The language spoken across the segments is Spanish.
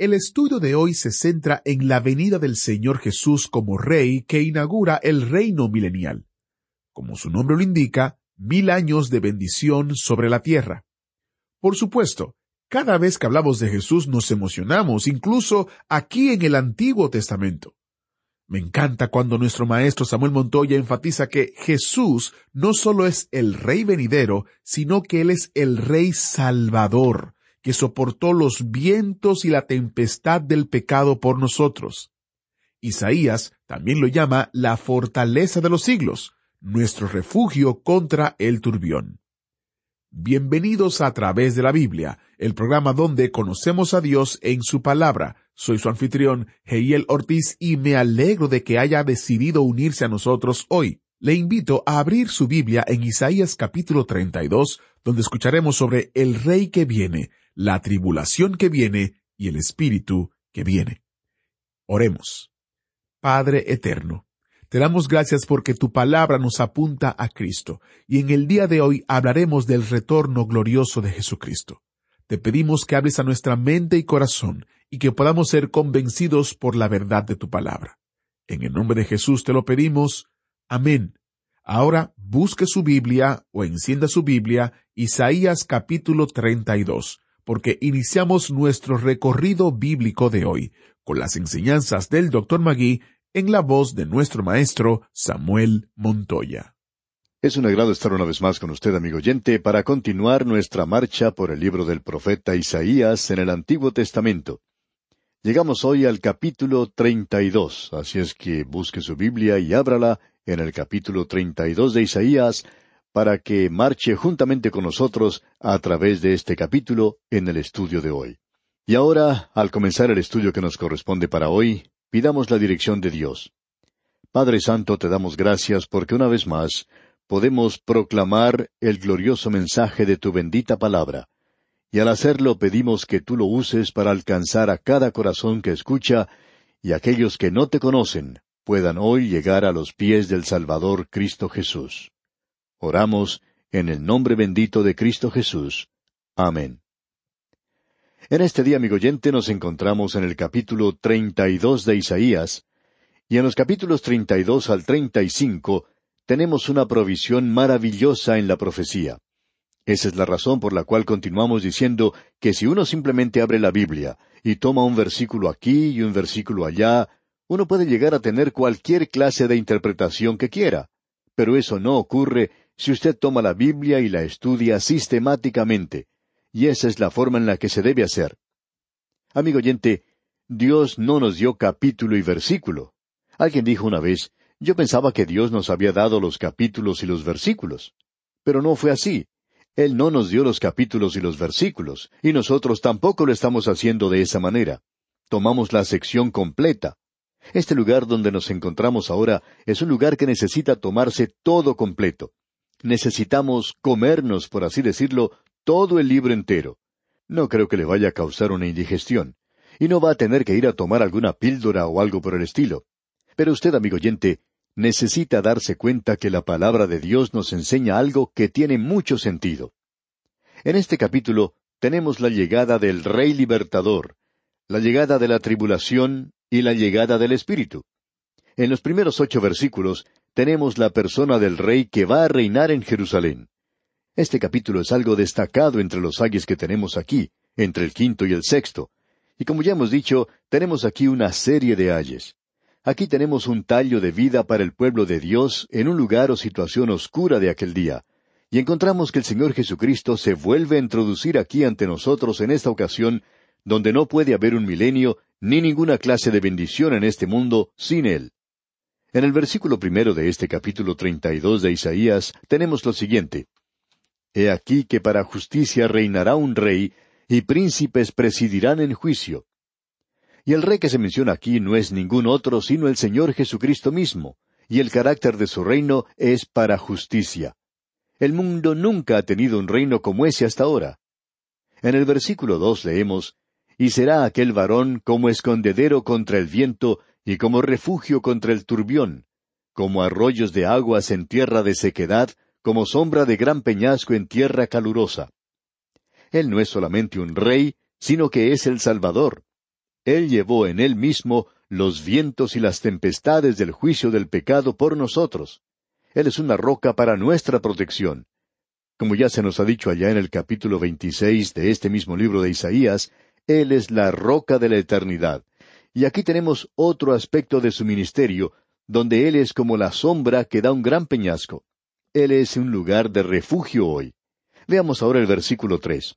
El estudio de hoy se centra en la venida del Señor Jesús como Rey que inaugura el reino milenial. Como su nombre lo indica, mil años de bendición sobre la tierra. Por supuesto, cada vez que hablamos de Jesús nos emocionamos, incluso aquí en el Antiguo Testamento. Me encanta cuando nuestro maestro Samuel Montoya enfatiza que Jesús no solo es el Rey venidero, sino que Él es el Rey Salvador, que soportó los vientos y la tempestad del pecado por nosotros. Isaías también lo llama la fortaleza de los siglos, nuestro refugio contra el turbión. Bienvenidos a través de la Biblia, el programa donde conocemos a Dios en su palabra. Soy su anfitrión, Heiel Ortiz, y me alegro de que haya decidido unirse a nosotros hoy. Le invito a abrir su Biblia en Isaías capítulo 32, donde escucharemos sobre el Rey que viene, la tribulación que viene y el Espíritu que viene. Oremos. Padre eterno, te damos gracias porque tu palabra nos apunta a Cristo, y en el día de hoy hablaremos del retorno glorioso de Jesucristo. Te pedimos que hables a nuestra mente y corazón, y que podamos ser convencidos por la verdad de tu palabra. En el nombre de Jesús te lo pedimos. Amén. Ahora busque su Biblia o encienda su Biblia, Isaías capítulo 32, porque iniciamos nuestro recorrido bíblico de hoy, con las enseñanzas del Dr. Magui en la voz de nuestro maestro Samuel Montoya. Es un agrado estar una vez más con usted, amigo oyente, para continuar nuestra marcha por el libro del profeta Isaías en el Antiguo Testamento. Llegamos hoy al capítulo treinta y dos, así es que busque su Biblia y ábrala en el capítulo treinta y dos de Isaías para que marche juntamente con nosotros a través de este capítulo en el estudio de hoy. Y ahora, al comenzar el estudio que nos corresponde para hoy, Pidamos la dirección de Dios. Padre Santo, te damos gracias porque una vez más podemos proclamar el glorioso mensaje de tu bendita palabra. Y al hacerlo pedimos que tú lo uses para alcanzar a cada corazón que escucha y aquellos que no te conocen puedan hoy llegar a los pies del Salvador Cristo Jesús. Oramos en el nombre bendito de Cristo Jesús. Amén. En este día, amigo oyente, nos encontramos en el capítulo treinta y dos de Isaías, y en los capítulos treinta y dos al treinta y cinco tenemos una provisión maravillosa en la profecía. Esa es la razón por la cual continuamos diciendo que si uno simplemente abre la Biblia y toma un versículo aquí y un versículo allá, uno puede llegar a tener cualquier clase de interpretación que quiera. Pero eso no ocurre si usted toma la Biblia y la estudia sistemáticamente, y esa es la forma en la que se debe hacer. Amigo oyente, Dios no nos dio capítulo y versículo. Alguien dijo una vez, yo pensaba que Dios nos había dado los capítulos y los versículos. Pero no fue así. Él no nos dio los capítulos y los versículos, y nosotros tampoco lo estamos haciendo de esa manera. Tomamos la sección completa. Este lugar donde nos encontramos ahora es un lugar que necesita tomarse todo completo. Necesitamos comernos, por así decirlo, todo el libro entero. No creo que le vaya a causar una indigestión. Y no va a tener que ir a tomar alguna píldora o algo por el estilo. Pero usted, amigo oyente, necesita darse cuenta que la palabra de Dios nos enseña algo que tiene mucho sentido. En este capítulo tenemos la llegada del Rey Libertador, la llegada de la tribulación y la llegada del Espíritu. En los primeros ocho versículos tenemos la persona del Rey que va a reinar en Jerusalén. Este capítulo es algo destacado entre los ayes que tenemos aquí, entre el quinto y el sexto. Y como ya hemos dicho, tenemos aquí una serie de ayes. Aquí tenemos un tallo de vida para el pueblo de Dios en un lugar o situación oscura de aquel día. Y encontramos que el Señor Jesucristo se vuelve a introducir aquí ante nosotros en esta ocasión, donde no puede haber un milenio ni ninguna clase de bendición en este mundo sin Él. En el versículo primero de este capítulo treinta y dos de Isaías tenemos lo siguiente He aquí que para justicia reinará un rey, y príncipes presidirán en juicio. Y el rey que se menciona aquí no es ningún otro sino el Señor Jesucristo mismo, y el carácter de su reino es para justicia. El mundo nunca ha tenido un reino como ese hasta ahora. En el versículo dos leemos, Y será aquel varón como escondedero contra el viento y como refugio contra el turbión, como arroyos de aguas en tierra de sequedad, como sombra de gran peñasco en tierra calurosa. Él no es solamente un rey, sino que es el Salvador. Él llevó en él mismo los vientos y las tempestades del juicio del pecado por nosotros. Él es una roca para nuestra protección. Como ya se nos ha dicho allá en el capítulo veintiséis de este mismo libro de Isaías, Él es la roca de la eternidad. Y aquí tenemos otro aspecto de su ministerio, donde Él es como la sombra que da un gran peñasco. Él es un lugar de refugio hoy. Veamos ahora el versículo tres.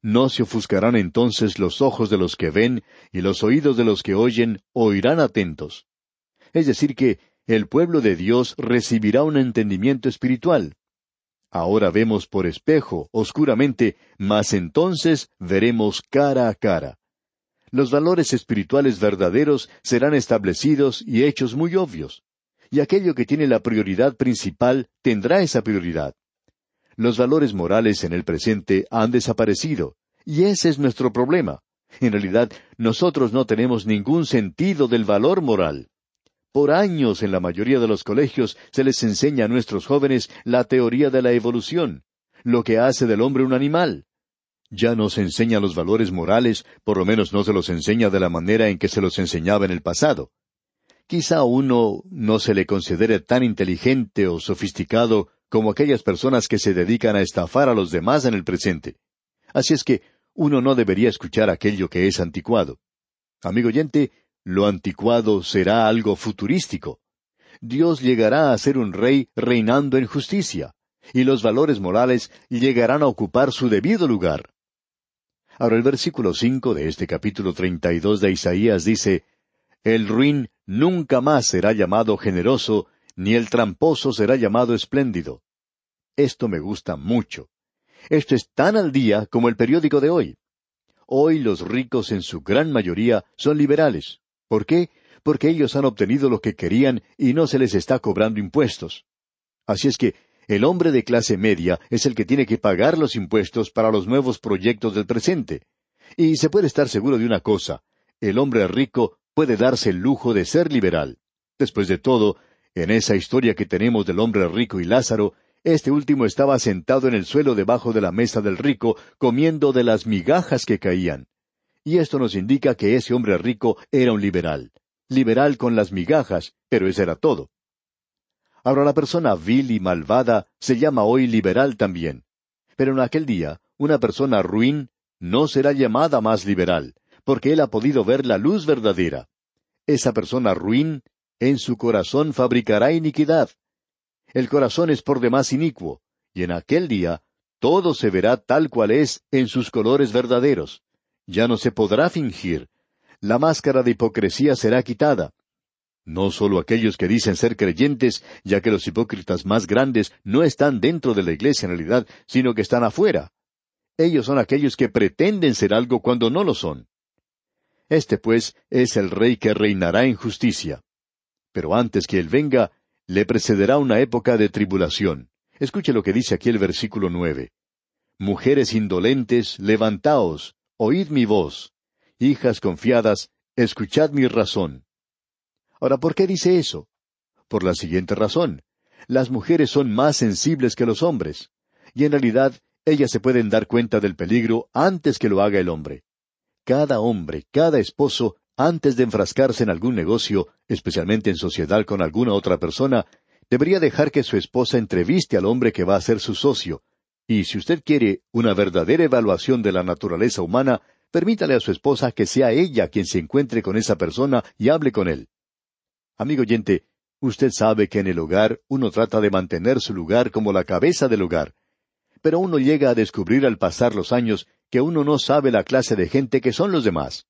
No se ofuscarán entonces los ojos de los que ven, y los oídos de los que oyen oirán atentos. Es decir, que el pueblo de Dios recibirá un entendimiento espiritual. Ahora vemos por espejo, oscuramente, mas entonces veremos cara a cara. Los valores espirituales verdaderos serán establecidos y hechos muy obvios. Y aquello que tiene la prioridad principal tendrá esa prioridad. Los valores morales en el presente han desaparecido, y ese es nuestro problema. En realidad, nosotros no tenemos ningún sentido del valor moral. Por años en la mayoría de los colegios se les enseña a nuestros jóvenes la teoría de la evolución, lo que hace del hombre un animal. Ya no se enseña los valores morales, por lo menos no se los enseña de la manera en que se los enseñaba en el pasado. Quizá a uno no se le considere tan inteligente o sofisticado como aquellas personas que se dedican a estafar a los demás en el presente. Así es que uno no debería escuchar aquello que es anticuado. Amigo oyente, lo anticuado será algo futurístico. Dios llegará a ser un rey reinando en justicia, y los valores morales llegarán a ocupar su debido lugar. Ahora el versículo cinco de este capítulo treinta y dos de Isaías dice El ruin nunca más será llamado generoso, ni el tramposo será llamado espléndido. Esto me gusta mucho. Esto es tan al día como el periódico de hoy. Hoy los ricos en su gran mayoría son liberales. ¿Por qué? Porque ellos han obtenido lo que querían y no se les está cobrando impuestos. Así es que el hombre de clase media es el que tiene que pagar los impuestos para los nuevos proyectos del presente. Y se puede estar seguro de una cosa, el hombre rico puede darse el lujo de ser liberal. Después de todo, en esa historia que tenemos del hombre rico y Lázaro, este último estaba sentado en el suelo debajo de la mesa del rico, comiendo de las migajas que caían. Y esto nos indica que ese hombre rico era un liberal. Liberal con las migajas, pero eso era todo. Ahora la persona vil y malvada se llama hoy liberal también. Pero en aquel día, una persona ruin no será llamada más liberal, porque él ha podido ver la luz verdadera. Esa persona ruin en su corazón fabricará iniquidad. El corazón es por demás inicuo, y en aquel día todo se verá tal cual es en sus colores verdaderos. Ya no se podrá fingir. La máscara de hipocresía será quitada. No solo aquellos que dicen ser creyentes, ya que los hipócritas más grandes no están dentro de la iglesia en realidad, sino que están afuera. Ellos son aquellos que pretenden ser algo cuando no lo son. Este, pues, es el rey que reinará en justicia. Pero antes que él venga, le precederá una época de tribulación. Escuche lo que dice aquí el versículo nueve. Mujeres indolentes, levantaos, oíd mi voz. Hijas confiadas, escuchad mi razón. Ahora, ¿por qué dice eso? Por la siguiente razón. Las mujeres son más sensibles que los hombres, y en realidad ellas se pueden dar cuenta del peligro antes que lo haga el hombre. Cada hombre, cada esposo antes de enfrascarse en algún negocio, especialmente en sociedad con alguna otra persona, debería dejar que su esposa entreviste al hombre que va a ser su socio. Y si usted quiere una verdadera evaluación de la naturaleza humana, permítale a su esposa que sea ella quien se encuentre con esa persona y hable con él. Amigo oyente, usted sabe que en el hogar uno trata de mantener su lugar como la cabeza del hogar. Pero uno llega a descubrir al pasar los años que uno no sabe la clase de gente que son los demás.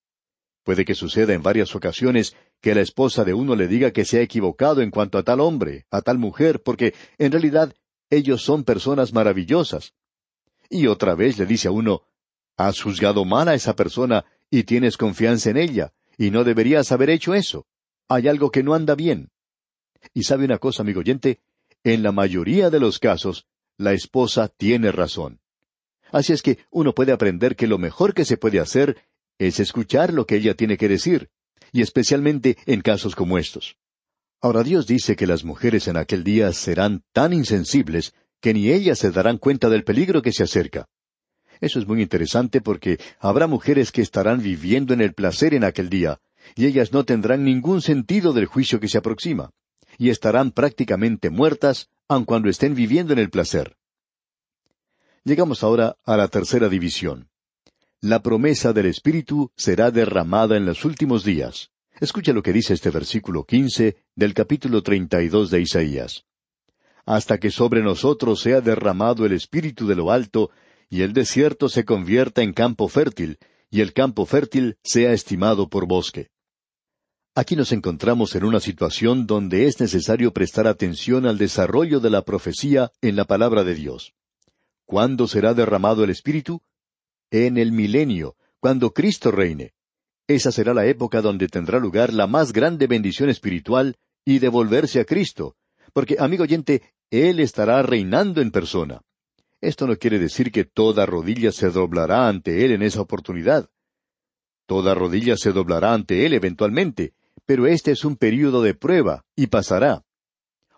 Puede que suceda en varias ocasiones que la esposa de uno le diga que se ha equivocado en cuanto a tal hombre, a tal mujer, porque en realidad ellos son personas maravillosas. Y otra vez le dice a uno, Has juzgado mal a esa persona y tienes confianza en ella, y no deberías haber hecho eso. Hay algo que no anda bien. Y sabe una cosa, amigo oyente, en la mayoría de los casos, la esposa tiene razón. Así es que uno puede aprender que lo mejor que se puede hacer es escuchar lo que ella tiene que decir, y especialmente en casos como estos. Ahora Dios dice que las mujeres en aquel día serán tan insensibles que ni ellas se darán cuenta del peligro que se acerca. Eso es muy interesante porque habrá mujeres que estarán viviendo en el placer en aquel día, y ellas no tendrán ningún sentido del juicio que se aproxima, y estarán prácticamente muertas aun cuando estén viviendo en el placer. Llegamos ahora a la tercera división. La promesa del Espíritu será derramada en los últimos días. Escucha lo que dice este versículo quince del capítulo treinta y dos de Isaías. Hasta que sobre nosotros sea derramado el Espíritu de lo alto, y el desierto se convierta en campo fértil, y el campo fértil sea estimado por bosque. Aquí nos encontramos en una situación donde es necesario prestar atención al desarrollo de la profecía en la palabra de Dios. ¿Cuándo será derramado el Espíritu? En el milenio, cuando Cristo reine. Esa será la época donde tendrá lugar la más grande bendición espiritual y devolverse a Cristo, porque, amigo oyente, Él estará reinando en persona. Esto no quiere decir que toda rodilla se doblará ante Él en esa oportunidad. Toda rodilla se doblará ante Él eventualmente, pero este es un período de prueba, y pasará.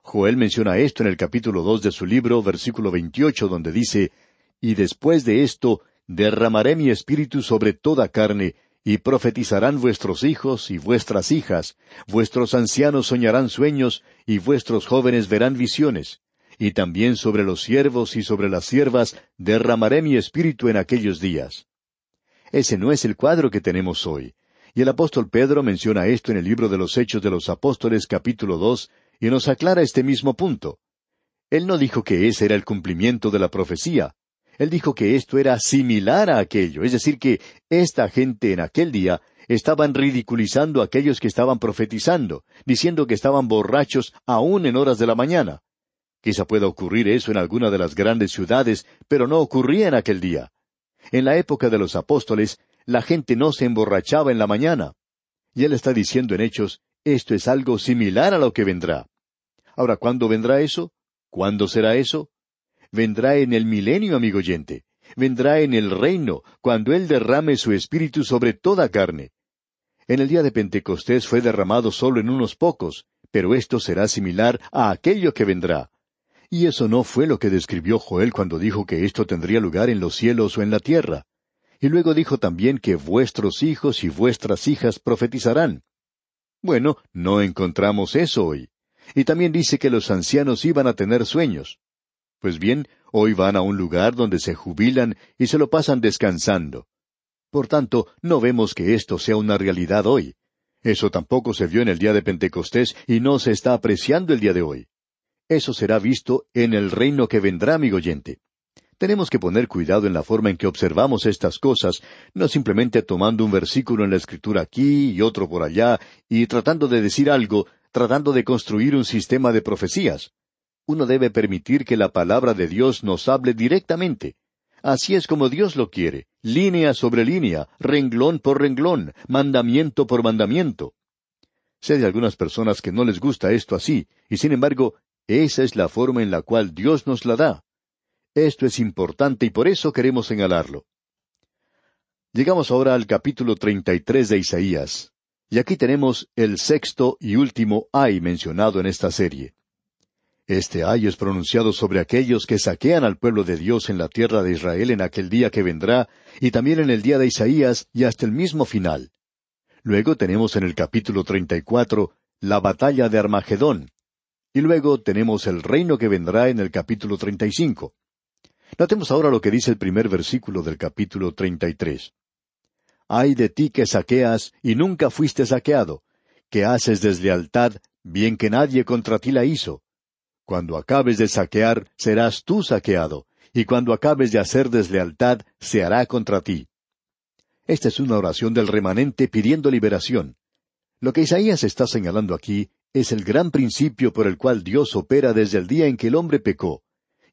Joel menciona esto en el capítulo dos de su libro, versículo veintiocho, donde dice, Y después de esto, derramaré mi espíritu sobre toda carne, y profetizarán vuestros hijos y vuestras hijas, vuestros ancianos soñarán sueños, y vuestros jóvenes verán visiones y también sobre los siervos y sobre las siervas derramaré mi espíritu en aquellos días. Ese no es el cuadro que tenemos hoy. Y el apóstol Pedro menciona esto en el libro de los Hechos de los Apóstoles capítulo dos, y nos aclara este mismo punto. Él no dijo que ese era el cumplimiento de la profecía. Él dijo que esto era similar a aquello, es decir, que esta gente en aquel día estaban ridiculizando a aquellos que estaban profetizando, diciendo que estaban borrachos aún en horas de la mañana. Quizá pueda ocurrir eso en alguna de las grandes ciudades, pero no ocurría en aquel día. En la época de los apóstoles, la gente no se emborrachaba en la mañana. Y él está diciendo en Hechos, esto es algo similar a lo que vendrá. Ahora, ¿cuándo vendrá eso? ¿Cuándo será eso? Vendrá en el milenio, amigo oyente. Vendrá en el reino, cuando Él derrame su espíritu sobre toda carne. En el día de Pentecostés fue derramado solo en unos pocos, pero esto será similar a aquello que vendrá. Y eso no fue lo que describió Joel cuando dijo que esto tendría lugar en los cielos o en la tierra. Y luego dijo también que vuestros hijos y vuestras hijas profetizarán. Bueno, no encontramos eso hoy. Y también dice que los ancianos iban a tener sueños. Pues bien, hoy van a un lugar donde se jubilan y se lo pasan descansando. Por tanto, no vemos que esto sea una realidad hoy. Eso tampoco se vio en el día de Pentecostés y no se está apreciando el día de hoy. Eso será visto en el reino que vendrá, amigo oyente. Tenemos que poner cuidado en la forma en que observamos estas cosas, no simplemente tomando un versículo en la escritura aquí y otro por allá, y tratando de decir algo, tratando de construir un sistema de profecías. Uno debe permitir que la palabra de Dios nos hable directamente. Así es como Dios lo quiere, línea sobre línea, renglón por renglón, mandamiento por mandamiento. Sé de algunas personas que no les gusta esto así, y sin embargo esa es la forma en la cual Dios nos la da. Esto es importante y por eso queremos señalarlo. Llegamos ahora al capítulo treinta y tres de Isaías, y aquí tenemos el sexto y último ay mencionado en esta serie. Este ay es pronunciado sobre aquellos que saquean al pueblo de Dios en la tierra de Israel en aquel día que vendrá, y también en el día de Isaías y hasta el mismo final. Luego tenemos en el capítulo treinta y cuatro la batalla de Armagedón, y luego tenemos el reino que vendrá en el capítulo treinta y cinco. Notemos ahora lo que dice el primer versículo del capítulo treinta y tres. Ay de ti que saqueas y nunca fuiste saqueado, que haces deslealtad, bien que nadie contra ti la hizo. Cuando acabes de saquear, serás tú saqueado, y cuando acabes de hacer deslealtad, se hará contra ti. Esta es una oración del remanente pidiendo liberación. Lo que Isaías está señalando aquí es el gran principio por el cual Dios opera desde el día en que el hombre pecó.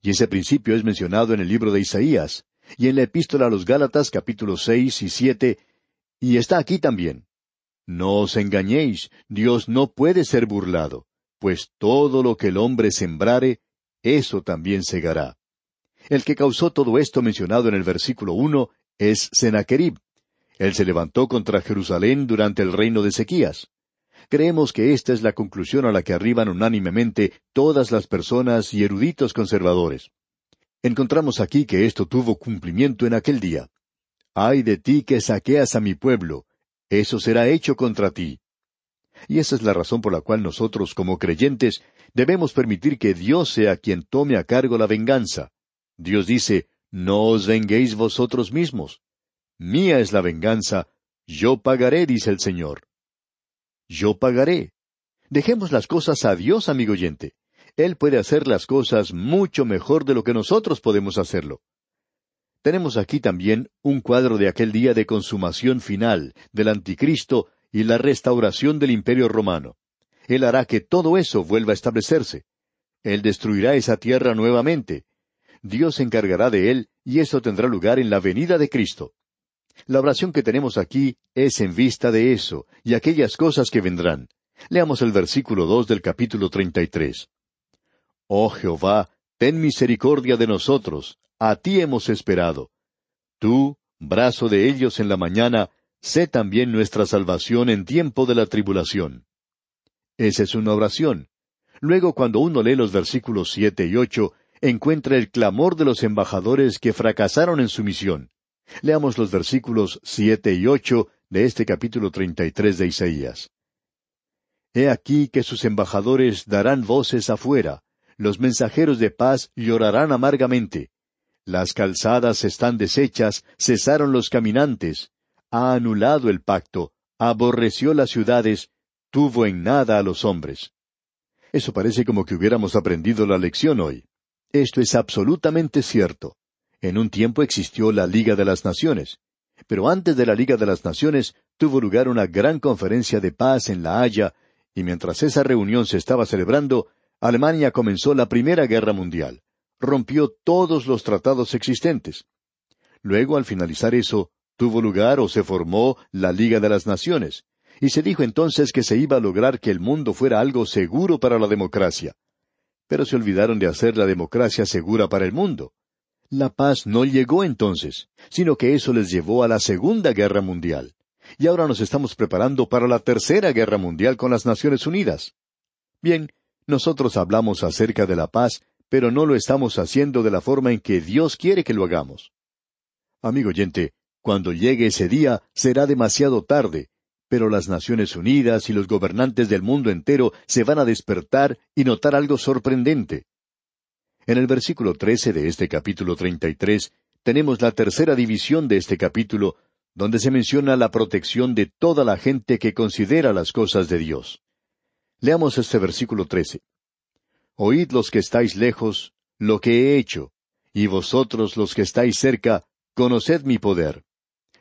Y ese principio es mencionado en el libro de Isaías, y en la epístola a los Gálatas capítulos seis y siete, y está aquí también. No os engañéis, Dios no puede ser burlado, pues todo lo que el hombre sembrare, eso también segará. El que causó todo esto mencionado en el versículo uno es Sennacherib. Él se levantó contra Jerusalén durante el reino de Ezequías. Creemos que esta es la conclusión a la que arriban unánimemente todas las personas y eruditos conservadores. Encontramos aquí que esto tuvo cumplimiento en aquel día. Ay de ti que saqueas a mi pueblo, eso será hecho contra ti. Y esa es la razón por la cual nosotros, como creyentes, debemos permitir que Dios sea quien tome a cargo la venganza. Dios dice, No os venguéis vosotros mismos. Mía es la venganza, yo pagaré, dice el Señor. Yo pagaré. Dejemos las cosas a Dios, amigo oyente. Él puede hacer las cosas mucho mejor de lo que nosotros podemos hacerlo. Tenemos aquí también un cuadro de aquel día de consumación final, del anticristo y la restauración del imperio romano. Él hará que todo eso vuelva a establecerse. Él destruirá esa tierra nuevamente. Dios se encargará de él y eso tendrá lugar en la venida de Cristo. La oración que tenemos aquí es en vista de eso y aquellas cosas que vendrán. Leamos el versículo dos del capítulo treinta y tres. Oh Jehová, ten misericordia de nosotros, a ti hemos esperado. Tú, brazo de ellos en la mañana, sé también nuestra salvación en tiempo de la tribulación. Esa es una oración. Luego, cuando uno lee los versículos siete y ocho, encuentra el clamor de los embajadores que fracasaron en su misión. Leamos los versículos siete y ocho de este capítulo treinta y tres de Isaías. He aquí que sus embajadores darán voces afuera, los mensajeros de paz llorarán amargamente. Las calzadas están deshechas, cesaron los caminantes, ha anulado el pacto, aborreció las ciudades, tuvo en nada a los hombres. Eso parece como que hubiéramos aprendido la lección hoy. Esto es absolutamente cierto. En un tiempo existió la Liga de las Naciones, pero antes de la Liga de las Naciones tuvo lugar una gran conferencia de paz en La Haya, y mientras esa reunión se estaba celebrando, Alemania comenzó la Primera Guerra Mundial. Rompió todos los tratados existentes. Luego, al finalizar eso, tuvo lugar o se formó la Liga de las Naciones, y se dijo entonces que se iba a lograr que el mundo fuera algo seguro para la democracia. Pero se olvidaron de hacer la democracia segura para el mundo. La paz no llegó entonces, sino que eso les llevó a la Segunda Guerra Mundial. Y ahora nos estamos preparando para la Tercera Guerra Mundial con las Naciones Unidas. Bien, nosotros hablamos acerca de la paz, pero no lo estamos haciendo de la forma en que Dios quiere que lo hagamos. Amigo oyente, cuando llegue ese día será demasiado tarde, pero las Naciones Unidas y los gobernantes del mundo entero se van a despertar y notar algo sorprendente. En el versículo trece de este capítulo treinta y tres tenemos la tercera división de este capítulo, donde se menciona la protección de toda la gente que considera las cosas de Dios. Leamos este versículo trece. Oíd los que estáis lejos, lo que he hecho, y vosotros los que estáis cerca, conoced mi poder.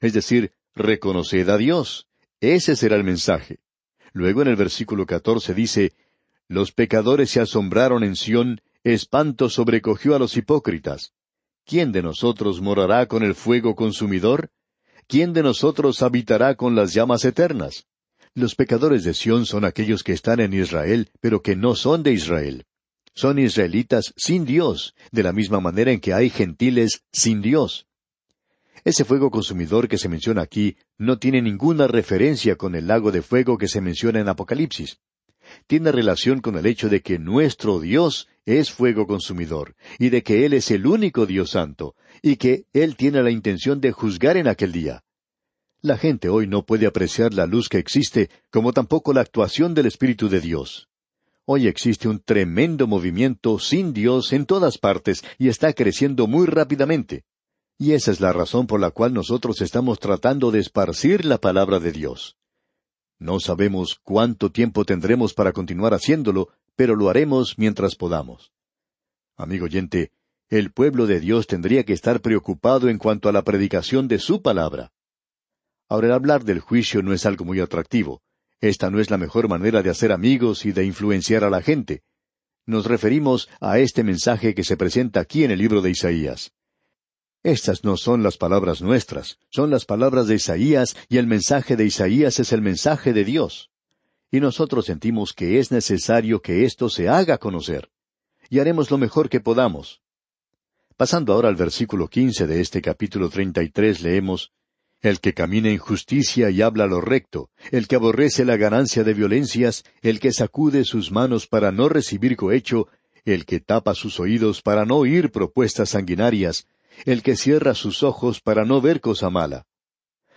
Es decir, reconoced a Dios. Ese será el mensaje. Luego en el versículo catorce dice, Los pecadores se asombraron en Sión, espanto sobrecogió a los hipócritas. ¿Quién de nosotros morará con el fuego consumidor? ¿Quién de nosotros habitará con las llamas eternas? Los pecadores de Sión son aquellos que están en Israel, pero que no son de Israel. Son israelitas sin Dios, de la misma manera en que hay gentiles sin Dios. Ese fuego consumidor que se menciona aquí no tiene ninguna referencia con el lago de fuego que se menciona en Apocalipsis. Tiene relación con el hecho de que nuestro Dios es fuego consumidor, y de que Él es el único Dios santo, y que Él tiene la intención de juzgar en aquel día. La gente hoy no puede apreciar la luz que existe, como tampoco la actuación del Espíritu de Dios. Hoy existe un tremendo movimiento sin Dios en todas partes y está creciendo muy rápidamente. Y esa es la razón por la cual nosotros estamos tratando de esparcir la palabra de Dios. No sabemos cuánto tiempo tendremos para continuar haciéndolo, pero lo haremos mientras podamos. Amigo oyente, el pueblo de Dios tendría que estar preocupado en cuanto a la predicación de su palabra. Ahora el hablar del juicio no es algo muy atractivo. Esta no es la mejor manera de hacer amigos y de influenciar a la gente. Nos referimos a este mensaje que se presenta aquí en el libro de Isaías. Estas no son las palabras nuestras, son las palabras de Isaías y el mensaje de Isaías es el mensaje de Dios. Y nosotros sentimos que es necesario que esto se haga conocer. Y haremos lo mejor que podamos. Pasando ahora al versículo quince de este capítulo treinta y tres leemos El que camina en justicia y habla lo recto, el que aborrece la ganancia de violencias, el que sacude sus manos para no recibir cohecho, el que tapa sus oídos para no oír propuestas sanguinarias, el que cierra sus ojos para no ver cosa mala.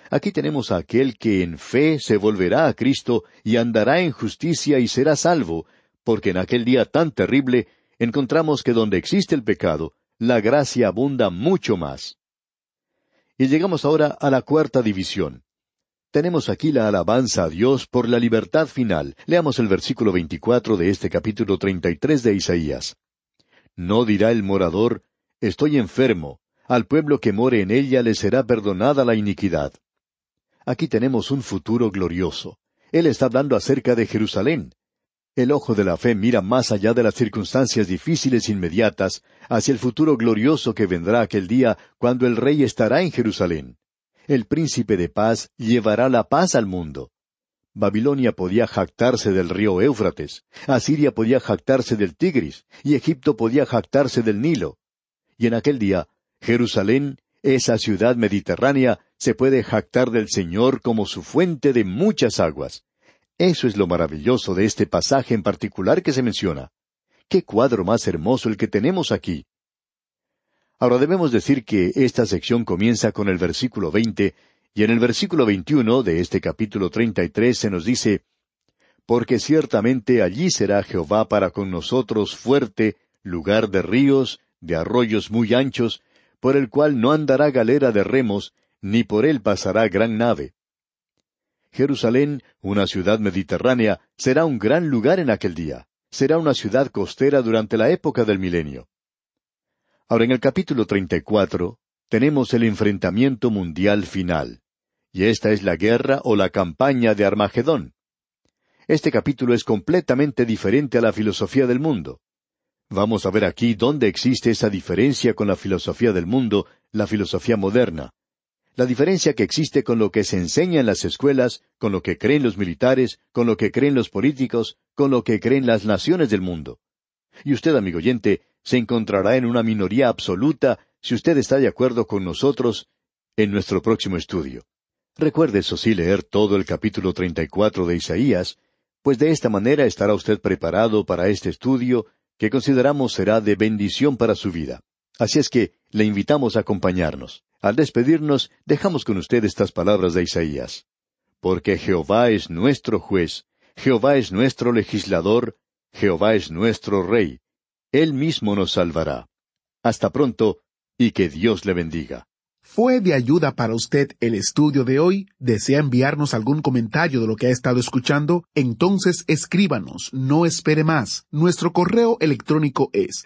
Aquí tenemos a aquel que en fe se volverá a Cristo y andará en justicia y será salvo, porque en aquel día tan terrible encontramos que donde existe el pecado, la gracia abunda mucho más. Y llegamos ahora a la cuarta división. Tenemos aquí la alabanza a Dios por la libertad final. Leamos el versículo veinticuatro de este capítulo treinta y tres de Isaías. No dirá el morador, estoy enfermo, al pueblo que more en ella le será perdonada la iniquidad. Aquí tenemos un futuro glorioso. Él está hablando acerca de Jerusalén. El ojo de la fe mira más allá de las circunstancias difíciles inmediatas, hacia el futuro glorioso que vendrá aquel día cuando el rey estará en Jerusalén. El príncipe de paz llevará la paz al mundo. Babilonia podía jactarse del río Éufrates, Asiria podía jactarse del Tigris, y Egipto podía jactarse del Nilo. Y en aquel día Jerusalén, esa ciudad mediterránea, se puede jactar del Señor como su fuente de muchas aguas. Eso es lo maravilloso de este pasaje en particular que se menciona. Qué cuadro más hermoso el que tenemos aquí. Ahora debemos decir que esta sección comienza con el versículo veinte, y en el versículo veintiuno de este capítulo treinta y tres se nos dice Porque ciertamente allí será Jehová para con nosotros fuerte, lugar de ríos, de arroyos muy anchos, por el cual no andará galera de remos, ni por él pasará gran nave. Jerusalén, una ciudad mediterránea, será un gran lugar en aquel día. Será una ciudad costera durante la época del milenio. Ahora en el capítulo treinta y cuatro tenemos el enfrentamiento mundial final. Y esta es la guerra o la campaña de Armagedón. Este capítulo es completamente diferente a la filosofía del mundo. Vamos a ver aquí dónde existe esa diferencia con la filosofía del mundo, la filosofía moderna. La diferencia que existe con lo que se enseña en las escuelas, con lo que creen los militares, con lo que creen los políticos, con lo que creen las naciones del mundo. Y usted, amigo oyente, se encontrará en una minoría absoluta si usted está de acuerdo con nosotros en nuestro próximo estudio. Recuerde eso sí leer todo el capítulo treinta y cuatro de Isaías, pues de esta manera estará usted preparado para este estudio que consideramos será de bendición para su vida. Así es que le invitamos a acompañarnos. Al despedirnos, dejamos con usted estas palabras de Isaías. Porque Jehová es nuestro juez, Jehová es nuestro legislador, Jehová es nuestro rey. Él mismo nos salvará. Hasta pronto, y que Dios le bendiga. ¿Fue de ayuda para usted el estudio de hoy? ¿Desea enviarnos algún comentario de lo que ha estado escuchando? Entonces escríbanos, no espere más. Nuestro correo electrónico es